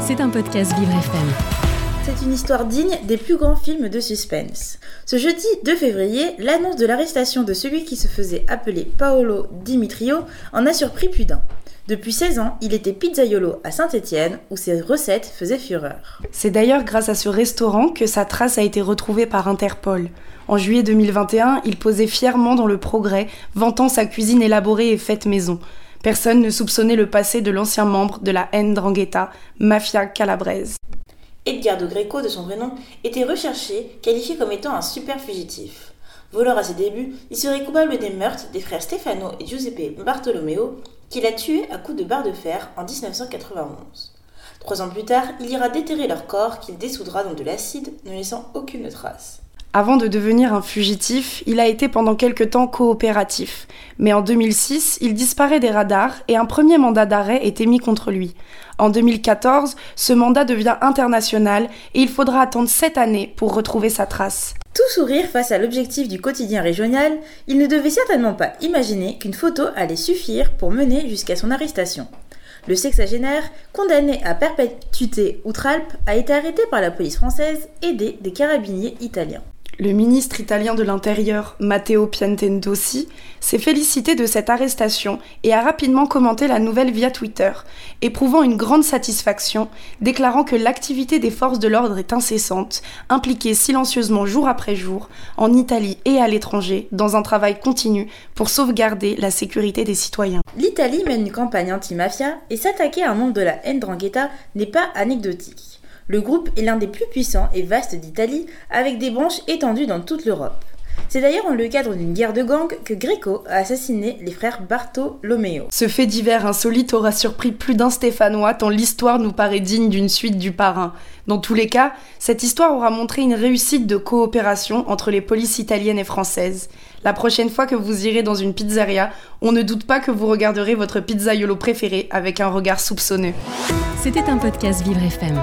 C'est un podcast Vivre FM. C'est une histoire digne des plus grands films de suspense. Ce jeudi 2 février, l'annonce de l'arrestation de celui qui se faisait appeler Paolo Dimitrio en a surpris plus d'un. Depuis 16 ans, il était pizzaiolo à Saint-Étienne où ses recettes faisaient fureur. C'est d'ailleurs grâce à ce restaurant que sa trace a été retrouvée par Interpol. En juillet 2021, il posait fièrement dans le progrès, vantant sa cuisine élaborée et faite maison. Personne ne soupçonnait le passé de l'ancien membre de la Ndrangheta, mafia calabraise. Edgardo Greco, de son vrai nom, était recherché, qualifié comme étant un super fugitif. Voleur à ses débuts, il serait coupable des meurtres des frères Stefano et Giuseppe Bartolomeo, qu'il a tués à coups de barre de fer en 1991. Trois ans plus tard, il ira déterrer leur corps qu'il dessoudra dans de l'acide, ne laissant aucune trace. Avant de devenir un fugitif, il a été pendant quelque temps coopératif. Mais en 2006, il disparaît des radars et un premier mandat d'arrêt est émis contre lui. En 2014, ce mandat devient international et il faudra attendre sept années pour retrouver sa trace. Tout sourire face à l'objectif du quotidien régional, il ne devait certainement pas imaginer qu'une photo allait suffire pour mener jusqu'à son arrestation. Le sexagénaire, condamné à perpétuité outre-Alpes, a été arrêté par la police française, aidé des carabiniers italiens. Le ministre italien de l'Intérieur, Matteo Piantendossi, s'est félicité de cette arrestation et a rapidement commenté la nouvelle via Twitter, éprouvant une grande satisfaction, déclarant que l'activité des forces de l'ordre est incessante, impliquée silencieusement jour après jour, en Italie et à l'étranger, dans un travail continu pour sauvegarder la sécurité des citoyens. L'Italie mène une campagne anti-mafia et s'attaquer à un membre de la Ndrangheta n'est pas anecdotique. Le groupe est l'un des plus puissants et vastes d'Italie, avec des branches étendues dans toute l'Europe. C'est d'ailleurs dans le cadre d'une guerre de gang que Greco a assassiné les frères Bartolomeo. Ce fait divers insolite aura surpris plus d'un Stéphanois tant l'histoire nous paraît digne d'une suite du parrain. Dans tous les cas, cette histoire aura montré une réussite de coopération entre les polices italiennes et françaises. La prochaine fois que vous irez dans une pizzeria, on ne doute pas que vous regarderez votre pizzaiolo préféré avec un regard soupçonneux. C'était un podcast Vivre FM.